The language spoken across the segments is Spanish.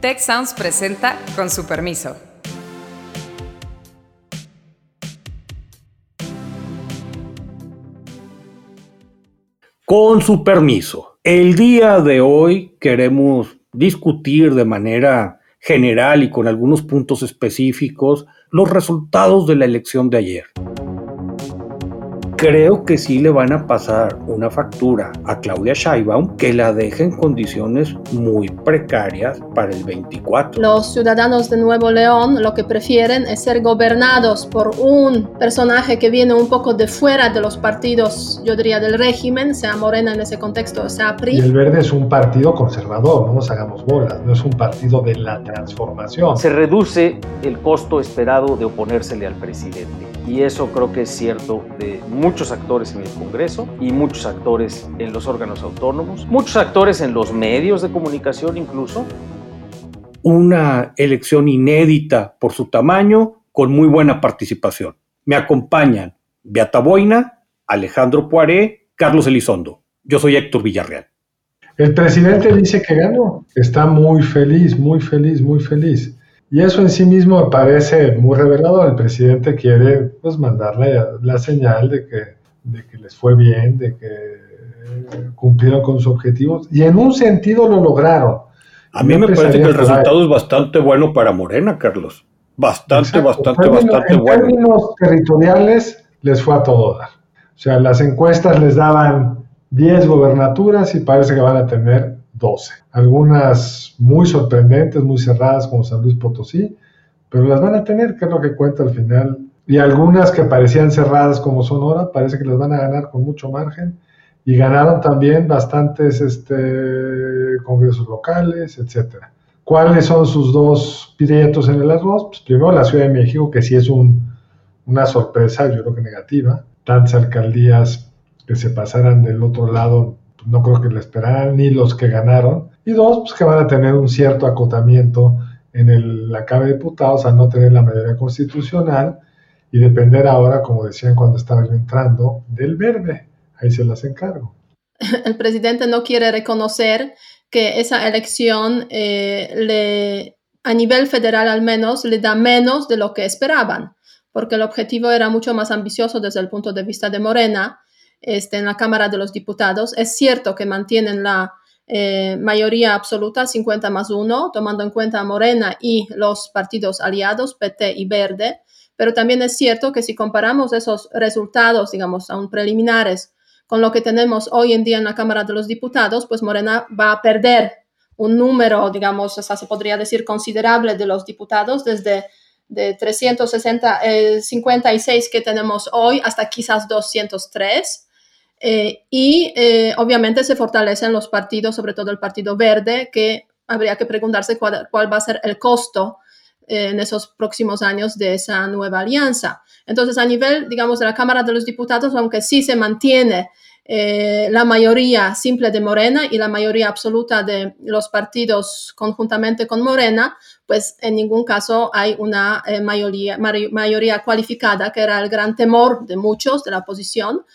Tech Sounds presenta con su permiso. Con su permiso, el día de hoy queremos discutir de manera general y con algunos puntos específicos los resultados de la elección de ayer creo que sí le van a pasar una factura a Claudia Sheinbaum que la deje en condiciones muy precarias para el 24. Los ciudadanos de Nuevo León lo que prefieren es ser gobernados por un personaje que viene un poco de fuera de los partidos, yo diría, del régimen, sea Morena en ese contexto, sea PRI. Y el Verde es un partido conservador, no nos hagamos bolas, no es un partido de la transformación. Se reduce el costo esperado de oponérsele al presidente y eso creo que es cierto de muchos actores en el Congreso y muchos actores en los órganos autónomos, muchos actores en los medios de comunicación incluso. Una elección inédita por su tamaño, con muy buena participación. Me acompañan Beata Boina, Alejandro Poiré, Carlos Elizondo. Yo soy Héctor Villarreal. El presidente dice que ganó, está muy feliz, muy feliz, muy feliz. Y eso en sí mismo me parece muy revelador. El presidente quiere pues, mandarle la señal de que, de que les fue bien, de que cumplieron con sus objetivos. Y en un sentido lo lograron. A mí me parece que el resultado es bastante bueno para Morena, Carlos. Bastante, bastante, bastante bueno. En términos territoriales les fue a todo dar. O sea, las encuestas les daban 10 gobernaturas y parece que van a tener 12. Algunas muy sorprendentes, muy cerradas como San Luis Potosí, pero las van a tener, que es lo que cuenta al final. Y algunas que parecían cerradas como Sonora, parece que las van a ganar con mucho margen. Y ganaron también bastantes este, congresos locales, etc. ¿Cuáles son sus dos prietos en el arroz? Pues primero la Ciudad de México, que sí es un, una sorpresa, yo creo que negativa. Tantas alcaldías que se pasaran del otro lado no creo que le esperaran ni los que ganaron. Y dos, pues que van a tener un cierto acotamiento en el, la Cámara de Diputados al no tener la mayoría constitucional y depender ahora, como decían cuando estaba yo entrando, del verde. Ahí se las encargo. El presidente no quiere reconocer que esa elección eh, a nivel federal al menos le da menos de lo que esperaban, porque el objetivo era mucho más ambicioso desde el punto de vista de Morena este, en la Cámara de los Diputados. Es cierto que mantienen la eh, mayoría absoluta, 50 más 1, tomando en cuenta a Morena y los partidos aliados, PT y Verde, pero también es cierto que si comparamos esos resultados, digamos, aún preliminares, con lo que tenemos hoy en día en la Cámara de los Diputados, pues Morena va a perder un número, digamos, se podría decir considerable de los diputados desde de 360, 56 eh, que tenemos hoy hasta quizás 203. Eh, y eh, obviamente se fortalecen los partidos, sobre todo el Partido Verde, que habría que preguntarse cuál, va a ser el costo eh, en esos próximos años de esa nueva alianza. Entonces, a nivel, digamos, de la Cámara de los Diputados, aunque sí se mantiene la mayoría simple de Morena y la mayoría absoluta de los partidos conjuntamente con Morena, pues en ningún caso hay una mayoría, mayoría cualificada, que era el gran temor de muchos de la oposición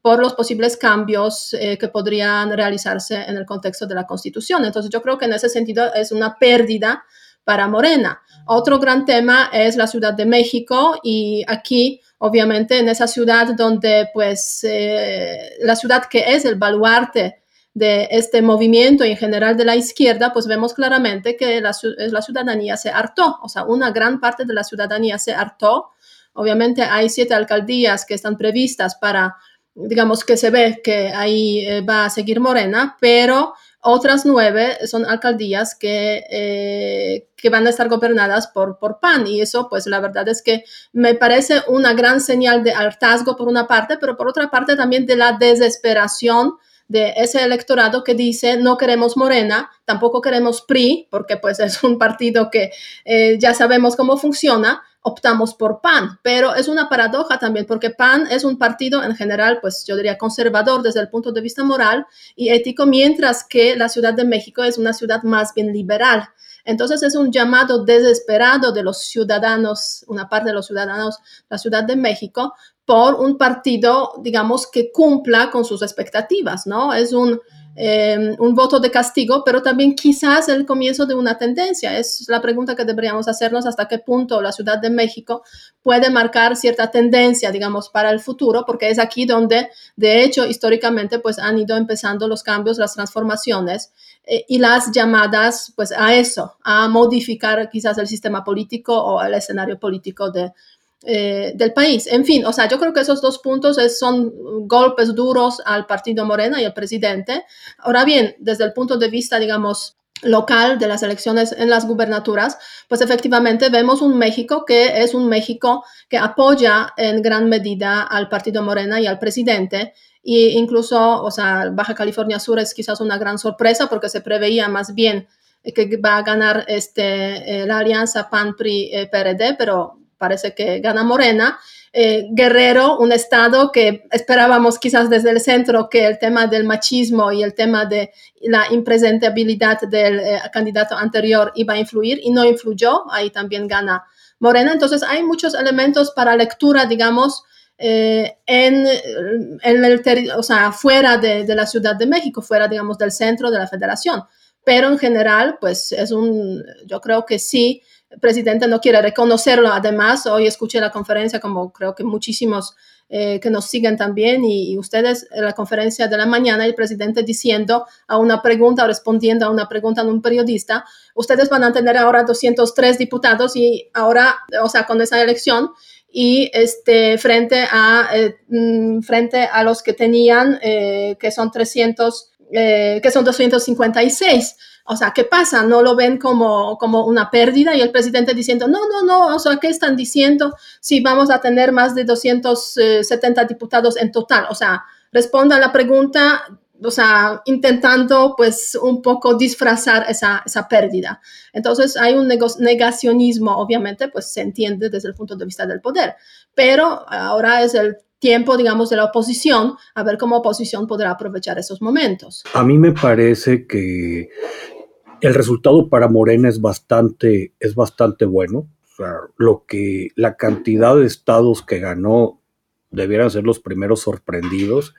por los posibles cambios eh, que podrían realizarse en el contexto de la Constitución. Entonces, yo creo que en ese sentido es una pérdida para Morena. Otro gran tema es la Ciudad de México y aquí, obviamente, en esa ciudad donde, pues, eh, la ciudad que es el baluarte de este movimiento en general de la izquierda, pues vemos claramente que la, la ciudadanía se hartó, o sea, una gran parte de la ciudadanía se hartó. Obviamente hay siete alcaldías que están previstas para digamos que se ve que ahí eh, va a seguir Morena, pero otras nueve son alcaldías que, eh, que van a estar gobernadas por, por PAN. Y eso pues la verdad es que me parece una gran señal de hartazgo por una parte, pero por otra parte también de la desesperación de ese electorado que dice no queremos Morena, tampoco queremos PRI, porque pues es un partido que eh, ya sabemos cómo funciona, optamos por PAN, pero es una paradoja también porque PAN es un partido en general, pues yo diría conservador desde el punto de vista moral y ético, mientras que la Ciudad de México es una ciudad más bien liberal. Entonces es un llamado desesperado de los ciudadanos, una parte de los ciudadanos, la Ciudad de México, por un partido, digamos, que cumpla con sus expectativas, ¿no? Es un Em, un voto de castigo, pero también quizás el comienzo de una tendencia. Es la pregunta que deberíamos hacernos hasta qué punto la Ciudad de México puede marcar cierta tendencia, digamos, para el futuro, porque es aquí donde, de hecho, históricamente, pues han ido empezando los cambios, las transformaciones eh, y las llamadas, pues, a eso, a modificar quizás el sistema político o el escenario político de, eh, del país. En fin, o sea, yo creo que esos dos puntos son golpes duros al partido Morena y al presidente. Ahora bien, desde el punto de vista, digamos, local de las elecciones en las gubernaturas, pues efectivamente vemos un México que es un México que apoya en gran medida al partido Morena y al presidente. E incluso, o sea, Baja California Sur es quizás una gran sorpresa porque se preveía más bien que va a ganar este, eh, la alianza PAN-PRI-PRD, pero parece que gana Morena. Eh, Guerrero, un estado que esperábamos quizás desde el centro que el tema del machismo y el tema de la impresentabilidad del eh, candidato anterior iba a influir y no influyó, ahí también gana Morena. Entonces hay muchos elementos para lectura, digamos, eh, en, en, el o sea, fuera de, de, la Ciudad de México, fuera, digamos, del centro de la federación. Pero en general, pues es un, yo creo que sí, presidente no quiere reconocerlo. Además, hoy escuché la conferencia, como creo que muchísimos eh, que nos siguen también, y, ustedes en la conferencia de la mañana, el presidente diciendo a una pregunta, respondiendo a una pregunta de un periodista, ustedes van a tener ahora 203 diputados y ahora, o sea, con esa elección, y este, frente, a, eh, mm, frente a los que tenían, eh, que son 300, que son 256. O sea, ¿qué pasa? ¿No lo ven como, como una pérdida? Y el presidente diciendo, no, no, no, o sea, ¿qué están diciendo si vamos a tener más de 270 diputados en total? O sea, responda a la pregunta, o sea, intentando pues un poco disfrazar esa, esa pérdida. Entonces hay un negacionismo, obviamente, pues se entiende desde el punto de vista del poder, pero ahora es el tiempo, digamos, de la oposición, a ver cómo oposición podrá aprovechar esos momentos. A mí me parece que el resultado para Morena es bastante, es bastante bueno. lo que la cantidad de estados que ganó debieran ser los primeros sorprendidos.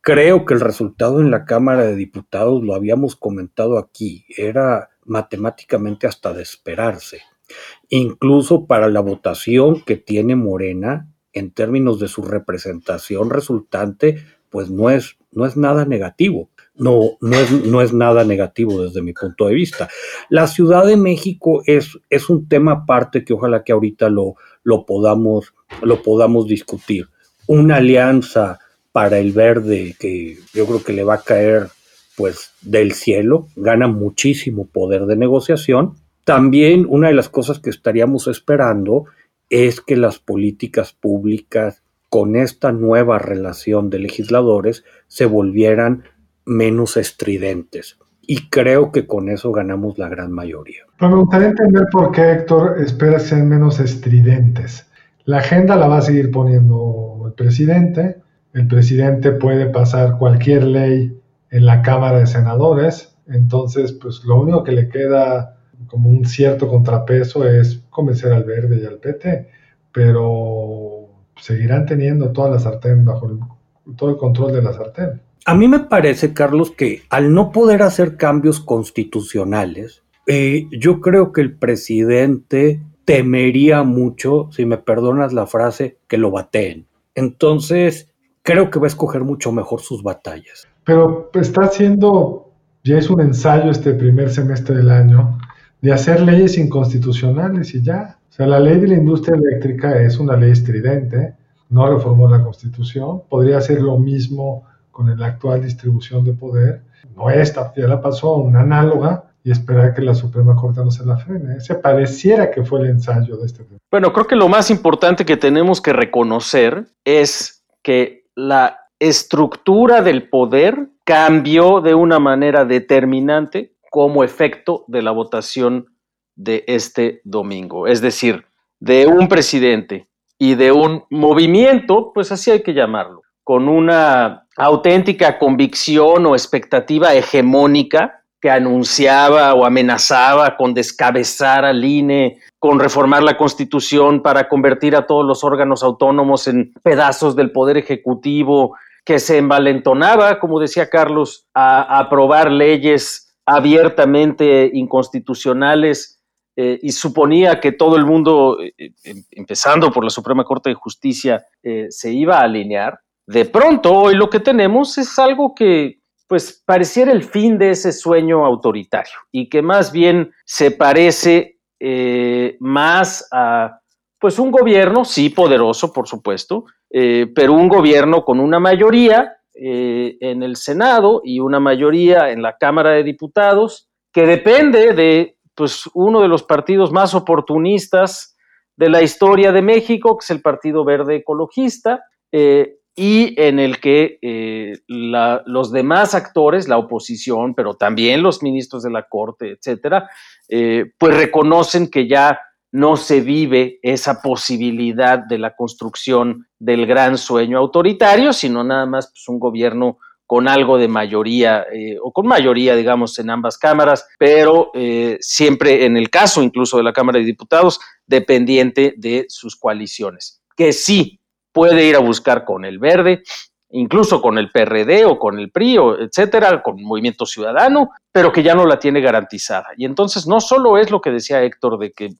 Creo que el resultado en la Cámara de Diputados, lo habíamos comentado aquí, era matemáticamente hasta de esperarse. Incluso para la votación que tiene Morena, en términos de su representación resultante, pues no es, no es nada negativo no, no, es, no es nada negativo desde mi punto de vista. La Ciudad de México es, es un tema aparte que ojalá que ahorita lo, lo, podamos, lo podamos discutir. Una alianza para el verde que yo creo que le va a caer pues del cielo, gana muchísimo poder de negociación. También una de las cosas que estaríamos esperando es que las políticas públicas con esta nueva relación de legisladores se volvieran menos estridentes. Y creo que con eso ganamos la gran mayoría. Pero me gustaría entender por qué Héctor espera ser menos estridentes. La agenda la va a seguir poniendo el presidente. El presidente puede pasar cualquier ley en la Cámara de Senadores. Entonces, pues lo único que le queda como un cierto contrapeso es convencer al Verde y al PT. Pero seguirán teniendo toda la sartén bajo todo el control de la sartén. A mí me parece, Carlos, que al no poder hacer cambios constitucionales, eh, yo creo que el presidente temería mucho, si me perdonas la frase, que lo bateen. Entonces, creo que va a escoger mucho mejor sus batallas. Pero está haciendo, ya es un ensayo este primer semestre del año, de hacer leyes inconstitucionales y ya. O sea, la ley de la industria eléctrica es una ley estridente, no reformó la constitución, podría hacer lo mismo con la actual distribución de poder, no esta, ya la pasó, una análoga, y esperar que la Suprema Corte no se la frene. Ese pareciera que fue el ensayo de este tema. Bueno, creo que lo más importante que tenemos que reconocer es que la estructura del poder cambió de una manera determinante como efecto de la votación de este domingo. Es decir, de un presidente y de un movimiento, pues así hay que llamarlo, con una auténtica convicción o expectativa hegemónica que anunciaba o amenazaba con descabezar al INE, con reformar la constitución para convertir a todos los órganos autónomos en pedazos del poder ejecutivo que se envalentonaba, como decía Carlos, a, aprobar leyes abiertamente inconstitucionales eh, y suponía que todo el mundo, eh, em, empezando por la Suprema Corte de Justicia, se iba a alinear. De pronto, hoy lo que tenemos es algo que pues pareciera el fin de ese sueño autoritario y que más bien se parece eh, más a pues un gobierno, sí poderoso, por supuesto, eh, pero un gobierno con una mayoría eh, en el Senado y una mayoría en la Cámara de Diputados, que depende de pues, uno de los partidos más oportunistas de la historia de México, que es el Partido Verde Ecologista, y en el que eh, los demás actores, la oposición, pero también los ministros de la Corte, etcétera, eh, pues reconocen que ya no se vive esa posibilidad de la construcción del gran sueño autoritario, sino nada más pues, un gobierno con algo de mayoría eh, o con mayoría, digamos, en ambas cámaras, pero siempre en el caso incluso de la Cámara de Diputados, dependiente de sus coaliciones, que sí puede ir a buscar con el verde, incluso con el PRD o con el PRI, o etcétera, con Movimiento Ciudadano, pero que ya no la tiene garantizada. Y entonces no solo es lo que decía Héctor de que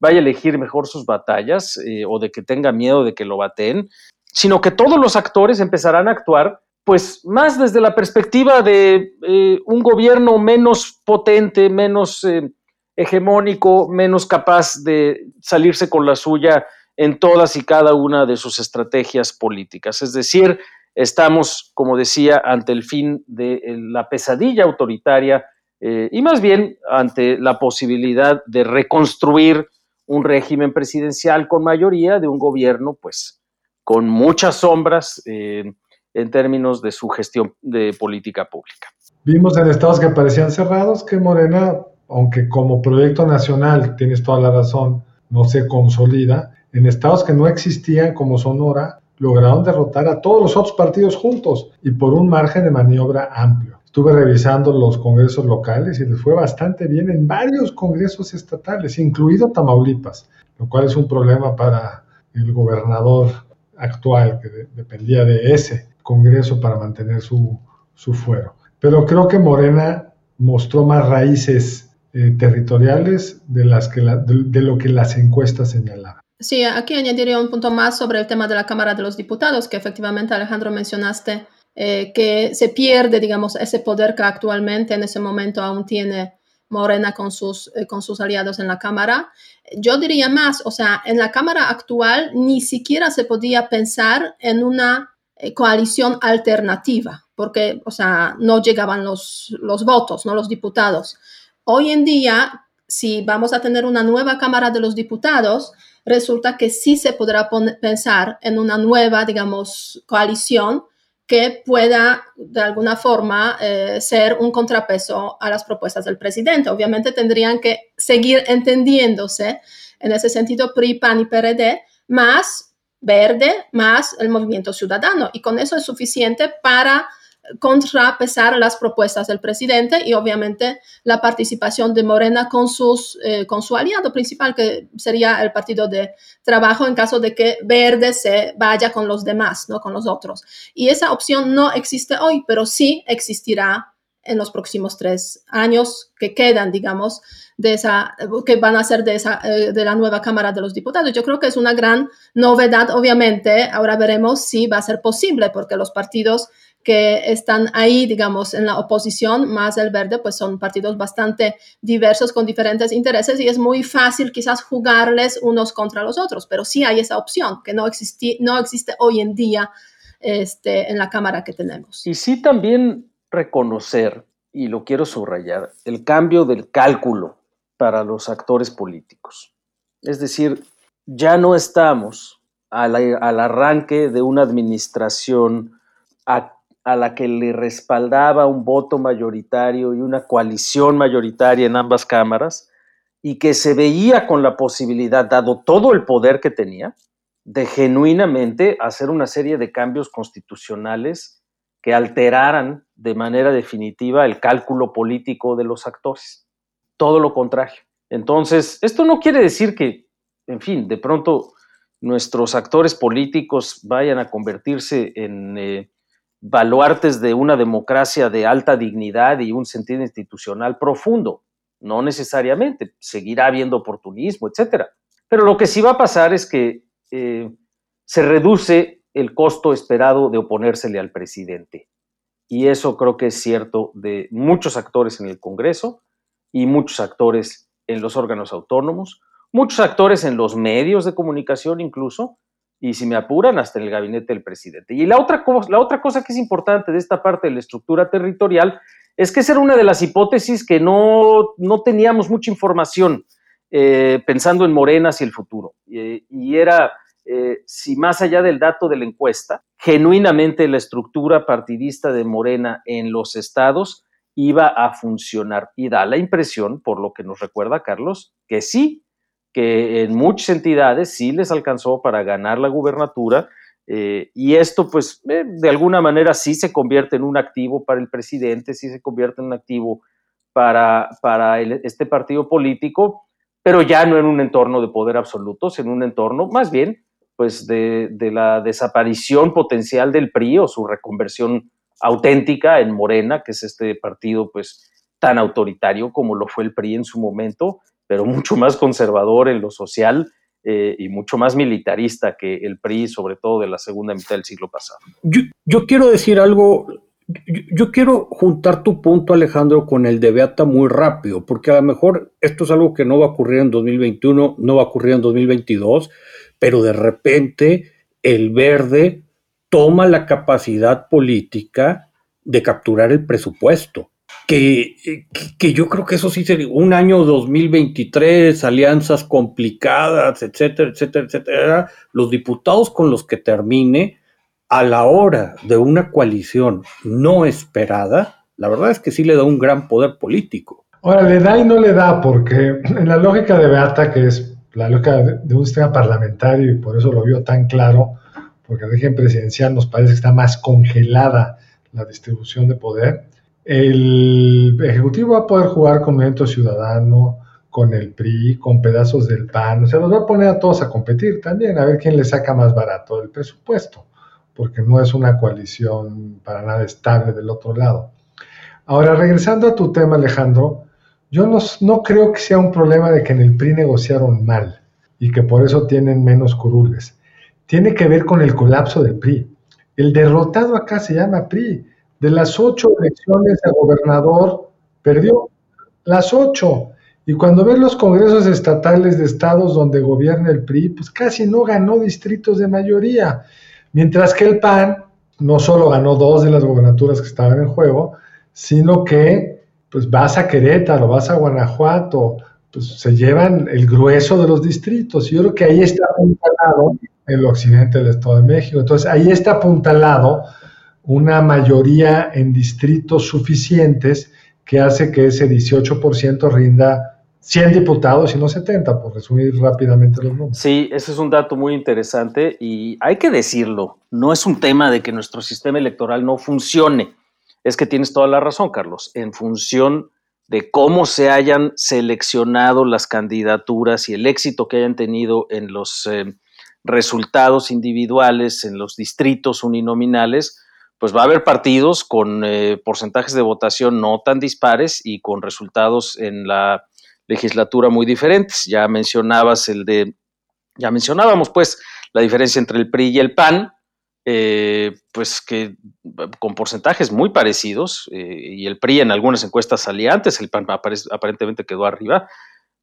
vaya a elegir mejor sus batallas eh, o de que tenga miedo de que lo baten, sino que todos los actores empezarán a actuar pues más desde la perspectiva de eh, un gobierno menos potente, menos eh, hegemónico, menos capaz de salirse con la suya en todas y cada una de sus estrategias políticas. Es decir, estamos, como decía, ante el fin de la pesadilla autoritaria y más bien ante la posibilidad de reconstruir un régimen presidencial con mayoría de un gobierno, pues, con muchas sombras eh, en términos de su gestión de política pública. Vimos en estados que parecían cerrados que Morena, aunque como proyecto nacional, tienes toda la razón, no se consolida, en estados que no existían como Sonora, lograron derrotar a todos los otros partidos juntos y por un margen de maniobra amplio. Estuve revisando los congresos locales y les fue bastante bien en varios congresos estatales, incluido Tamaulipas, lo cual es un problema para el gobernador actual que dependía de ese congreso para mantener su, fuero. Pero creo que Morena mostró más raíces eh, territoriales de, las que de lo que las encuestas señalaban. Sí, aquí añadiría un punto más sobre el tema de la Cámara de los Diputados, que efectivamente Alejandro mencionaste, eh, que se pierde, digamos, ese poder que actualmente en ese momento aún tiene Morena con sus, eh, con sus aliados en la Cámara. Yo diría más, o sea, en la Cámara actual ni siquiera se podía pensar en una eh, coalición alternativa, porque, o sea, no llegaban los, los votos, no los diputados. Hoy en día, si vamos a tener una nueva Cámara de los Diputados, resulta que sí se podrá pensar en una nueva, digamos, coalición que pueda de alguna forma eh, ser un contrapeso a las propuestas del presidente. Obviamente tendrían que seguir entendiéndose en ese sentido PRI, PAN y PRD, más verde, más el movimiento ciudadano. Y con eso es suficiente para contrapesar las propuestas del presidente y obviamente la participación de Morena con, sus, eh, con su aliado principal, que sería el Partido de Trabajo en caso de que Verde se vaya con los demás, ¿no? con los otros. Y esa opción no existe hoy, pero sí existirá en los próximos tres años que quedan, digamos, de esa, que van a ser de, esa, eh, de la nueva Cámara de los Diputados. Yo creo que es una gran novedad, obviamente. Ahora veremos si va a ser posible, porque los partidos que están ahí, digamos, en la oposición, más el verde, pues son partidos bastante diversos con diferentes intereses y es muy fácil quizás jugarles unos contra los otros, pero sí hay esa opción que no, no existe hoy en día este, en la Cámara que tenemos. Y sí también reconocer, y lo quiero subrayar, el cambio del cálculo para los actores políticos. Es decir, ya no estamos al, al arranque de una administración activa a la que le respaldaba un voto mayoritario y una coalición mayoritaria en ambas cámaras, y que se veía con la posibilidad, dado todo el poder que tenía, de genuinamente hacer una serie de cambios constitucionales que alteraran de manera definitiva el cálculo político de los actores. Todo lo contrario. Entonces, esto no quiere decir que, en fin, de pronto nuestros actores políticos vayan a convertirse en... Eh, baluartes de una democracia de alta dignidad y un sentido institucional profundo. No necesariamente, seguirá habiendo oportunismo, etcétera. Pero lo que sí va a pasar es que eh, se reduce el costo esperado de oponérsele al presidente. Y eso creo que es cierto de muchos actores en el Congreso y muchos actores en los órganos autónomos, muchos actores en los medios de comunicación incluso, y si me apuran, hasta en el gabinete del presidente. Y la otra, la otra cosa que es importante de esta parte de la estructura territorial es que esa era una de las hipótesis que no, no teníamos mucha información eh, pensando en Morena hacia el futuro. y era eh, si más allá del dato de la encuesta, genuinamente la estructura partidista de Morena en los estados iba a funcionar. Y da la impresión, por lo que nos recuerda Carlos, que sí, que en muchas entidades sí les alcanzó para ganar la gubernatura eh, y esto pues eh, de alguna manera sí se convierte en un activo para el presidente, sí se convierte en un activo para, para este partido político, pero ya no en un entorno de poder absoluto, sino en un entorno más bien pues de, de la desaparición potencial del PRI o su reconversión auténtica en Morena, que es este partido pues tan autoritario como lo fue el PRI en su momento, pero mucho más conservador en lo social eh, y mucho más militarista que el PRI, sobre todo de la segunda mitad del siglo pasado. Yo, quiero decir algo, yo, quiero juntar tu punto, Alejandro, con el de Beata muy rápido, porque a lo mejor esto es algo que no va a ocurrir en 2021, no va a ocurrir en 2022, pero de repente el verde toma la capacidad política de capturar el presupuesto que, yo creo que eso sí sería un año 2023, alianzas complicadas, etcétera, etcétera, etcétera. Los diputados con los que termine, a la hora de una coalición no esperada, la verdad es que sí le da un gran poder político. Ahora, le da y no le da, porque en la lógica de Beata, que es la lógica de un sistema parlamentario, y por eso lo vio tan claro, porque el régimen presidencial nos parece que está más congelada la distribución de poder el Ejecutivo va a poder jugar con Movimiento Ciudadano, con el PRI, con pedazos del PAN, o sea, va a poner a todos a competir también, a ver quién le saca más barato el presupuesto, porque no es una coalición para nada estable del otro lado. Ahora, regresando a tu tema, Alejandro, yo no, no creo que sea un problema de que en el PRI negociaron mal y que por eso tienen menos curules. Tiene que ver con el colapso del PRI. El derrotado acá se llama PRI. De las ocho elecciones de gobernador, perdió las ocho. Y cuando ves los congresos estatales de estados donde gobierna el PRI, pues casi no ganó distritos de mayoría. Mientras que el PAN no solo ganó dos de las gobernaturas que estaban en juego, sino que pues vas a Querétaro, vas a Guanajuato, pues se llevan el grueso de los distritos. Y yo creo que ahí está apuntalado el occidente del Estado de México. Entonces ahí está apuntalado una mayoría en distritos suficientes que hace que ese 18% rinda 100 diputados y no 70, por resumir rápidamente los números. Sí, ese es un dato muy interesante y hay que decirlo, no es un tema de que nuestro sistema electoral no funcione, es que tienes toda la razón, Carlos, en función de cómo se hayan seleccionado las candidaturas y el éxito que hayan tenido en los eh, resultados individuales, en los distritos uninominales, pues va a haber partidos con eh, porcentajes de votación no tan dispares y con resultados en la legislatura muy diferentes. Ya mencionabas el de, ya mencionábamos pues la diferencia entre el PRI y el PAN, eh, pues que con porcentajes muy parecidos, eh, y el PRI en algunas encuestas salía antes, el PAN aparentemente quedó arriba,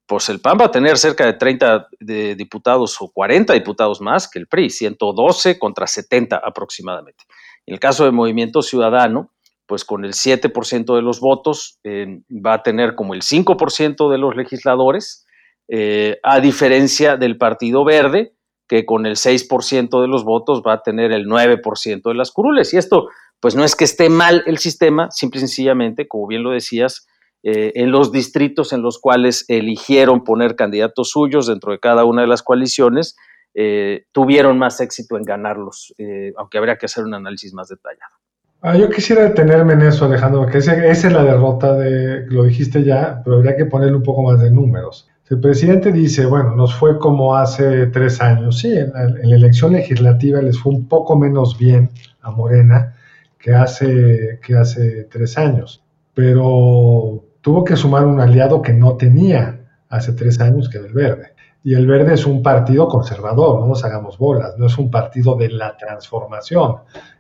pues el PAN va a tener cerca de 30 de diputados o 40 diputados más que el PRI, 112 contra 70 aproximadamente. En el caso de Movimiento Ciudadano, pues con el 7% de los votos eh, va a tener como el 5% de los legisladores, eh, a diferencia del Partido Verde, que con el 6% de los votos va a tener el 9% de las curules. Y esto, pues no es que esté mal el sistema, simple y sencillamente, como bien lo decías, eh, en los distritos en los cuales eligieron poner candidatos suyos dentro de cada una de las coaliciones, eh, tuvieron más éxito en ganarlos, eh, aunque habría que hacer un análisis más detallado. Ah, yo quisiera detenerme en eso, Alejandro, porque esa, es la derrota de, lo dijiste ya, pero habría que ponerle un poco más de números. El presidente dice, bueno, nos fue como hace tres años, sí, en la, elección legislativa les fue un poco menos bien a Morena, que hace, que hace tres años. Pero tuvo que sumar un aliado que no tenía hace tres años, que era el Verde. Y el Verde es un partido conservador, no nos hagamos bolas, no es un partido de la transformación,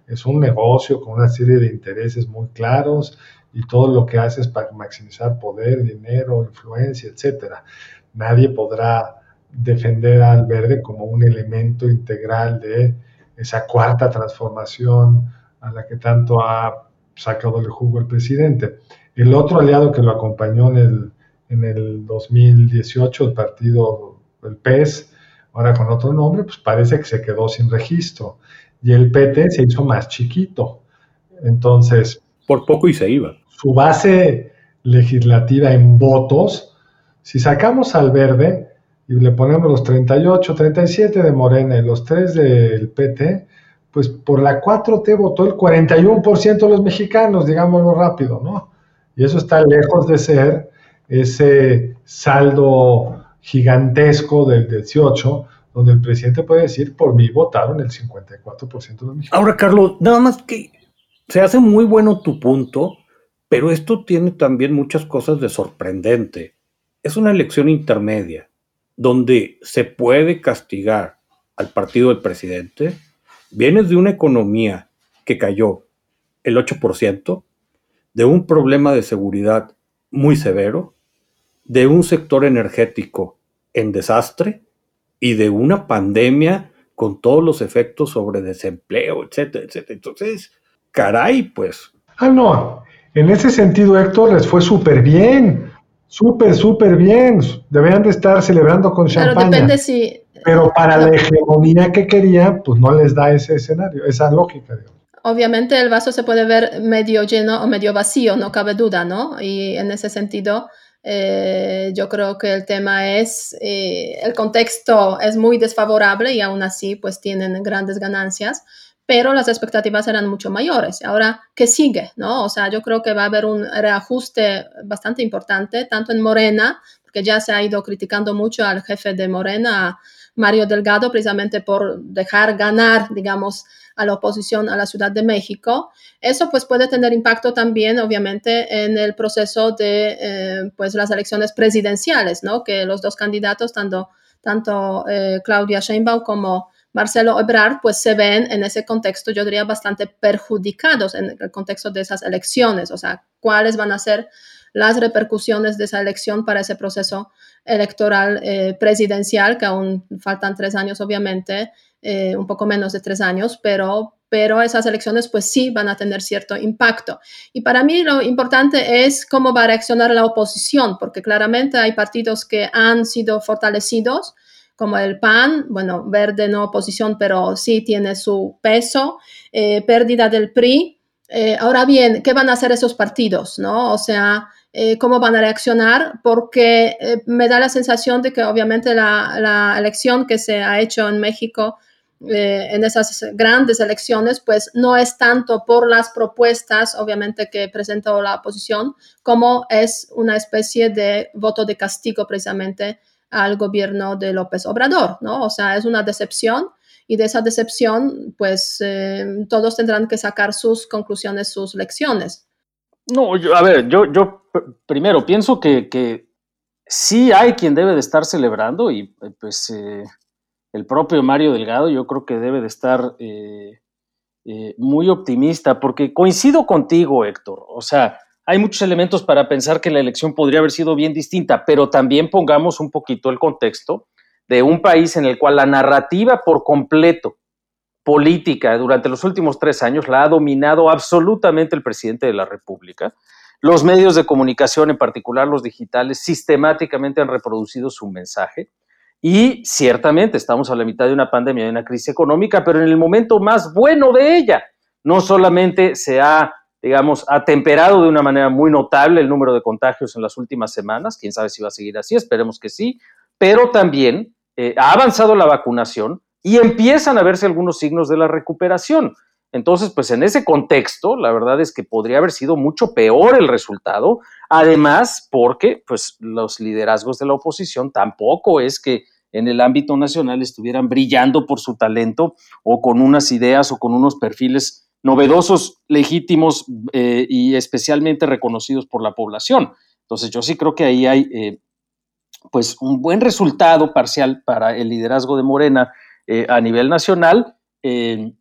es un negocio con una serie de intereses muy claros y todo lo que hace es para maximizar poder, dinero, influencia, etcétera. Nadie podrá defender al verde como un elemento integral de esa cuarta transformación a la que tanto ha sacado el jugo el presidente. El otro aliado que lo acompañó en el, en el 2018, el partido, el PES, ahora con otro nombre, pues parece que se quedó sin registro. Y el PT se hizo más chiquito. Entonces... Por poco y se iba. Su base legislativa en votos, si sacamos al verde, y le ponemos los 38, 37 de Morena y los 3 del PT, pues por la 4T votó el 41% de los mexicanos, digámoslo rápido, ¿no? Y eso está lejos de ser ese saldo gigantesco del 18, donde el presidente puede decir, por mí votaron el 54% de los. Ahora, Carlos, nada más que se hace muy bueno tu punto, pero esto tiene también muchas cosas de sorprendente. Es una elección intermedia donde se puede castigar al partido del presidente, vienes de una economía que cayó el 8%, de un problema de seguridad muy severo, de un sector energético en desastre y de una pandemia con todos los efectos sobre desempleo, etcétera, etcétera. Entonces, caray, pues. Ah, no. En ese sentido, Héctor, les fue súper bien. Súper, súper bien. Deberían de estar celebrando con champaña. Pero depende si... Pero para la hegemonía que quería, pues no les da ese escenario, esa lógica. Obviamente el vaso se puede ver medio lleno o medio vacío, no cabe duda, ¿no? Y en ese sentido, eh, yo creo que el tema es, eh, el contexto es muy desfavorable y aún así, pues tienen grandes ganancias pero las expectativas eran mucho mayores. Ahora, ¿qué sigue? ¿no? O sea, yo creo que va a haber un reajuste bastante importante, tanto en Morena, porque ya se ha ido criticando mucho al jefe de Morena, Mario Delgado, precisamente por dejar ganar, digamos, a la oposición a la Ciudad de México. Eso pues puede tener impacto también, obviamente, en el proceso de eh, pues las elecciones presidenciales, ¿no? Que los dos candidatos, tanto, eh, Claudia Sheinbaum como Marcelo Ebrard, pues se ven en ese contexto, yo diría, bastante perjudicados en el contexto de esas elecciones, o sea, cuáles van a ser las repercusiones de esa elección para ese proceso electoral eh, presidencial, que aún faltan tres años, obviamente, eh, un poco menos de tres años, pero, pero esas elecciones pues sí van a tener cierto impacto. Y para mí lo importante es cómo va a reaccionar la oposición, porque claramente hay partidos que han sido fortalecidos, como el PAN, bueno, verde no oposición, pero sí tiene su peso, eh, pérdida del PRI. Eh, ahora bien, ¿qué van a hacer esos partidos? ¿no? O sea, eh, ¿cómo van a reaccionar? Porque me da la sensación de que obviamente la elección que se ha hecho en México en esas grandes elecciones, pues no es tanto por las propuestas, obviamente, que presentó la oposición, como es una especie de voto de castigo precisamente al gobierno de López Obrador, ¿no? O sea, es una decepción y de esa decepción, pues eh, todos tendrán que sacar sus conclusiones, sus lecciones. No, a ver, yo, yo primero pienso que, que, sí hay quien debe de estar celebrando y pues eh, el propio Mario Delgado yo creo que debe de estar eh, muy optimista porque coincido contigo, Héctor, o sea, hay muchos elementos para pensar que la elección podría haber sido bien distinta, pero también pongamos un poquito el contexto de un país en el cual la narrativa por completo política durante los últimos tres años la ha dominado absolutamente el presidente de la República. Los medios de comunicación, en particular los digitales, sistemáticamente han reproducido su mensaje. Y ciertamente estamos a la mitad de una pandemia, de una crisis económica, pero en el momento más bueno de ella. No solamente se ha digamos, ha temperado de una manera muy notable el número de contagios en las últimas semanas, quién sabe si va a seguir así, esperemos que sí, pero también eh, ha avanzado la vacunación y empiezan a verse algunos signos de la recuperación. Entonces, pues en ese contexto, la verdad es que podría haber sido mucho peor el resultado, además porque pues los liderazgos de la oposición tampoco es que en el ámbito nacional estuvieran brillando por su talento o con unas ideas o con unos perfiles novedosos, legítimos eh, y especialmente reconocidos por la población. Entonces yo sí creo que ahí hay eh, pues un buen resultado parcial para el liderazgo de Morena eh, a nivel nacional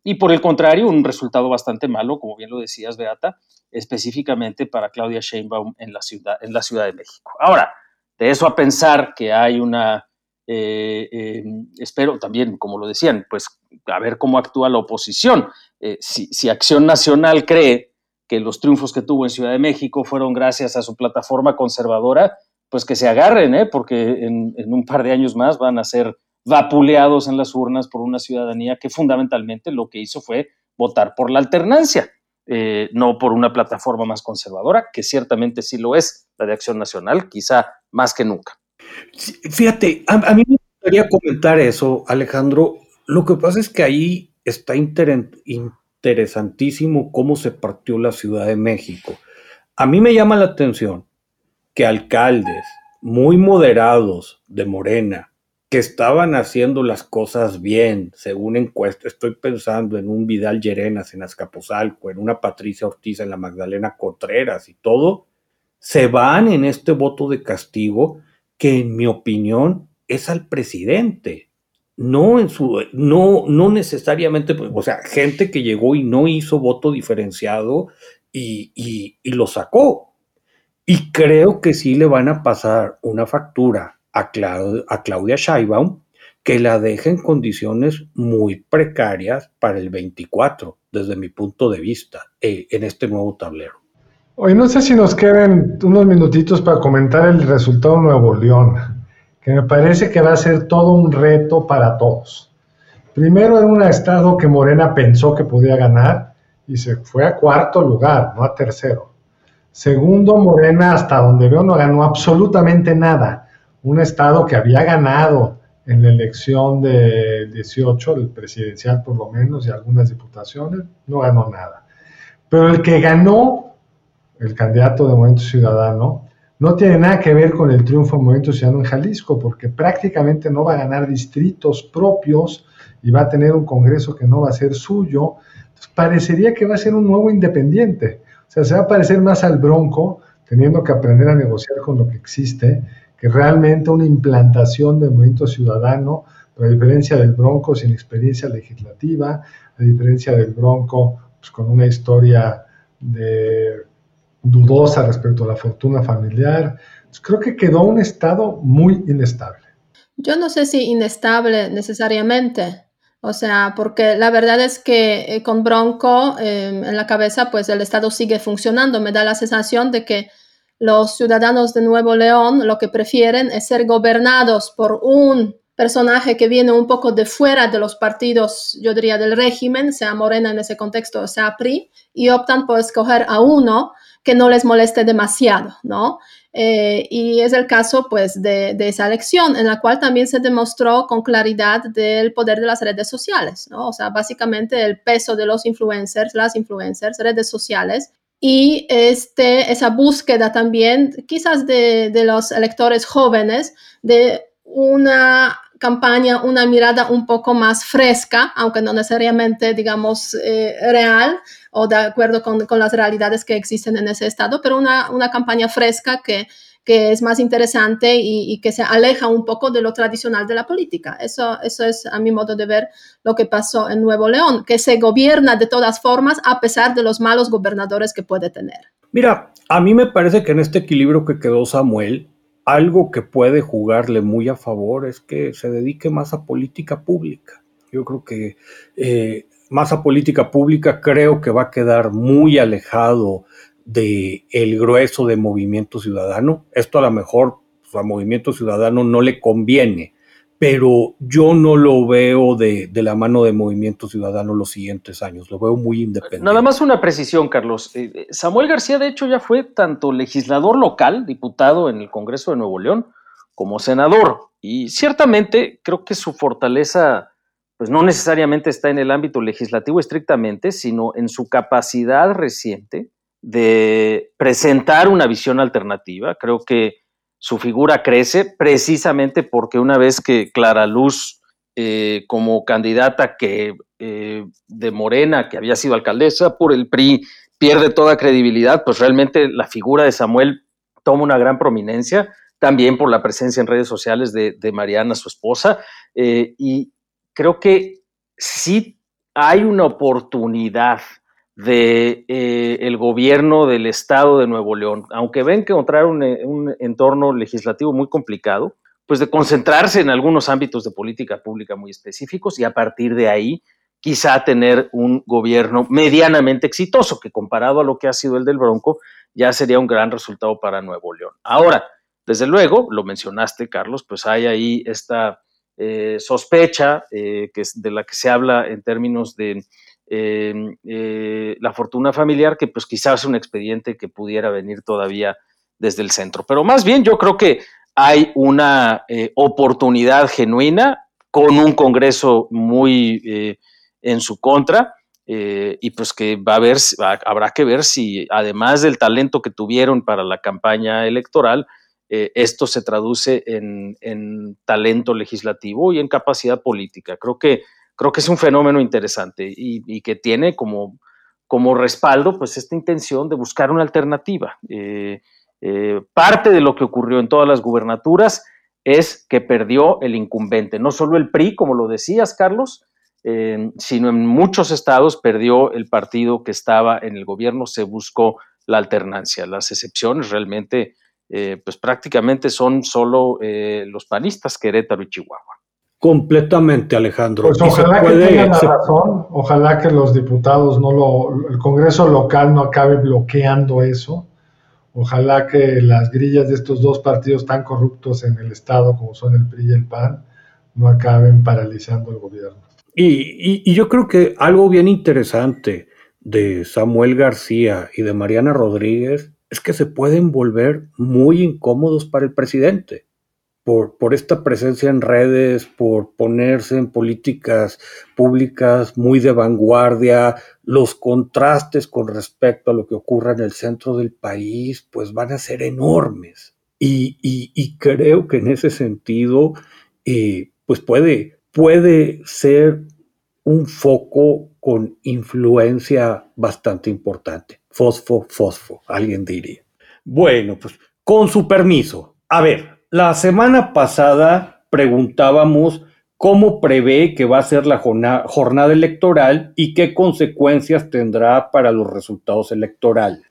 y por el contrario un resultado bastante malo, como bien lo decías Beata, específicamente para Claudia Sheinbaum en la ciudad, en la ciudad de México. Ahora, de eso a pensar que hay una espero también, como lo decían, pues a ver cómo actúa la oposición. si, si, Acción Nacional cree que los triunfos que tuvo en Ciudad de México fueron gracias a su plataforma conservadora, pues que se agarren, ¿eh? porque en, un par de años más van a ser vapuleados en las urnas por una ciudadanía que fundamentalmente lo que hizo fue votar por la alternancia, eh, no por una plataforma más conservadora, que ciertamente sí lo es, la de Acción Nacional, quizá más que nunca. Fíjate, a, mí me gustaría comentar eso, Alejandro. Lo que pasa es que ahí está interesantísimo cómo se partió la Ciudad de México. A mí me llama la atención que alcaldes muy moderados de Morena, que estaban haciendo las cosas bien, según encuesta, estoy pensando en un Vidal Llerenas en Azcapotzalco, en una Patricia Ortiz en la Magdalena Contreras y todo, se van en este voto de castigo que en mi opinión es al presidente no en su, no, no necesariamente, o sea, gente que llegó y no hizo voto diferenciado y, y, lo sacó. Y creo que sí le van a pasar una factura a, a Claudia Scheibaum que la deja en condiciones muy precarias para el 24, desde mi punto de vista, eh, en este nuevo tablero. Hoy no sé si nos queden unos minutitos para comentar el resultado Nuevo León que me parece que va a ser todo un reto para todos. Primero era un estado que Morena pensó que podía ganar y se fue a cuarto lugar, no a tercero. Segundo, Morena, hasta donde veo, no ganó absolutamente nada. Un estado que había ganado en la elección de 18, el presidencial por lo menos, y algunas diputaciones, no ganó nada. Pero el que ganó, el candidato de Movimiento Ciudadano, no tiene nada que ver con el triunfo del Movimiento Ciudadano en Jalisco, porque prácticamente no va a ganar distritos propios y va a tener un Congreso que no va a ser suyo. Parecería que va a ser un nuevo independiente. O sea, se va a parecer más al Bronco, teniendo que aprender a negociar con lo que existe, que realmente una implantación del Movimiento Ciudadano, a diferencia del Bronco sin experiencia legislativa, a diferencia del Bronco pues, con una historia dudosa respecto a la fortuna familiar. creo que quedó un estado muy inestable. Yo no sé si inestable necesariamente, o sea, porque la verdad es que eh, con Bronco em, en la cabeza, pues el Estado sigue funcionando. Me da la sensación de que los ciudadanos de Nuevo León lo que prefieren es ser gobernados por un personaje que viene un poco de fuera de los partidos, yo diría, del régimen, sea Morena en ese contexto o sea PRI, y optan por escoger a uno que no les moleste demasiado, ¿no? Eh, y es el caso, pues, de, esa elección, en la cual también se demostró con claridad del poder de las redes sociales, ¿no? O sea, básicamente el peso de los influencers, las influencers, redes sociales, y este, esa búsqueda también, quizás de, de los electores jóvenes, de una campaña, una mirada un poco más fresca, aunque no necesariamente, digamos, eh, real o de acuerdo con, con, las realidades que existen en ese estado, pero una, una campaña fresca que, que es más interesante y, que se aleja un poco de lo tradicional de la política. Eso, eso es, a mi modo de ver, lo que pasó en Nuevo León, que se gobierna de todas formas a pesar de los malos gobernadores que puede tener. Mira, a mí me parece que en este equilibrio que quedó Samuel, algo que puede jugarle muy a favor es que se dedique más a política pública. Yo creo que eh, más a política pública creo que va a quedar muy alejado del el grueso de movimiento ciudadano. Esto a lo mejor pues, a movimiento ciudadano no le conviene, pero yo no lo veo de, la mano de Movimiento Ciudadano los siguientes años, lo veo muy independiente. Nada más una precisión, Carlos. Eh, eh, Samuel García, de hecho, ya fue tanto legislador local, diputado en el Congreso de Nuevo León, como senador. Y ciertamente creo que su fortaleza, pues no necesariamente está en el ámbito legislativo estrictamente, sino en su capacidad reciente de presentar una visión alternativa. Creo que su figura crece precisamente porque una vez que Clara Luz eh, como candidata que eh, de Morena, que había sido alcaldesa por el PRI, pierde toda credibilidad, pues realmente la figura de Samuel toma una gran prominencia, también por la presencia en redes sociales de, Mariana, su esposa, eh, y creo que sí hay una oportunidad de el gobierno del estado de Nuevo León, aunque ven que encontrar un, un entorno legislativo muy complicado, pues de concentrarse en algunos ámbitos de política pública muy específicos y a partir de ahí quizá tener un gobierno medianamente exitoso, que comparado a lo que ha sido el del Bronco, ya sería un gran resultado para Nuevo León. Ahora, desde luego, lo mencionaste, Carlos, pues hay ahí esta eh, sospecha eh, que es de la que se habla en términos de eh, la fortuna familiar, que pues quizás un expediente que pudiera venir todavía desde el centro. Pero más bien yo creo que hay una eh, oportunidad genuina con un Congreso muy eh, en su contra. Eh, y pues que va a habrá que ver si además del talento que tuvieron para la campaña electoral, esto se traduce en, talento legislativo y en capacidad política. Creo que, creo que es un fenómeno interesante y, que tiene como, como respaldo pues esta intención de buscar una alternativa. Eh, parte de lo que ocurrió en todas las gubernaturas es que perdió el incumbente, no solo el PRI, como lo decías, Carlos, eh, sino en muchos estados perdió el partido que estaba en el gobierno, se buscó la alternancia. Las excepciones realmente, eh, pues prácticamente son solo los panistas, Querétaro y Chihuahua. Completamente, Alejandro. Pues ojalá que tengan la razón, ojalá que los diputados no lo, el Congreso local no acabe bloqueando eso Ojalá que las grillas de estos dos partidos tan corruptos en el Estado como son el PRI y el PAN no acaben paralizando el gobierno. Y, yo creo que algo bien interesante de Samuel García y de Mariana Rodríguez es que se pueden volver muy incómodos para el presidente por, esta presencia en redes, por ponerse en políticas públicas muy de vanguardia, los contrastes con respecto a lo que ocurre en el centro del país, pues van a ser enormes. Y, creo que en ese sentido, eh, pues puede, puede ser un foco con influencia bastante importante. Fosfo, fosfo, alguien diría. Bueno, pues con su permiso. A ver, la semana pasada preguntábamos cómo prevé que va a ser la jornada electoral y qué consecuencias tendrá para los resultados electorales.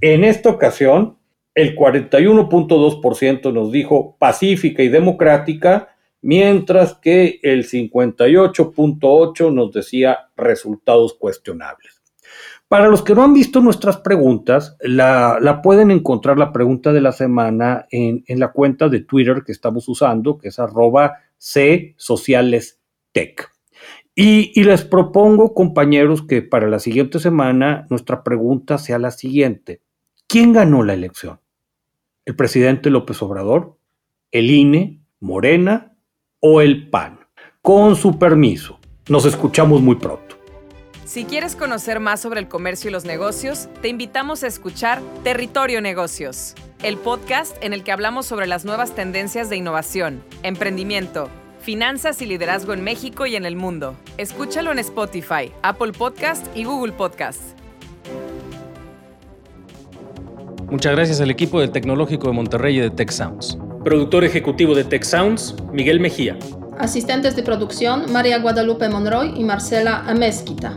En esta ocasión, el 41.2% nos dijo pacífica y democrática, mientras que el 58.8% nos decía resultados cuestionables. Para los que no han visto nuestras preguntas, la, pueden encontrar la pregunta de la semana en, la cuenta de Twitter que estamos usando, que es arroba C Sociales Tech. Y, y, les propongo, compañeros, que para la siguiente semana nuestra pregunta sea la siguiente. ¿Quién ganó la elección? ¿El presidente López Obrador? ¿El INE? ¿Morena? ¿O el PAN? Con su permiso. Nos escuchamos muy pronto. Si quieres conocer más sobre el comercio y los negocios, te invitamos a escuchar Territorio Negocios, el podcast en el que hablamos sobre las nuevas tendencias de innovación, emprendimiento, finanzas y liderazgo en México y en el mundo. Escúchalo en Spotify, Apple Podcast y Google Podcast. Muchas gracias al equipo del Tecnológico de Monterrey y de Tech Sounds. Productor ejecutivo de Tech Sounds, Miguel Mejía. Asistentes de producción, María Guadalupe Monroy y Marcela Amezquita.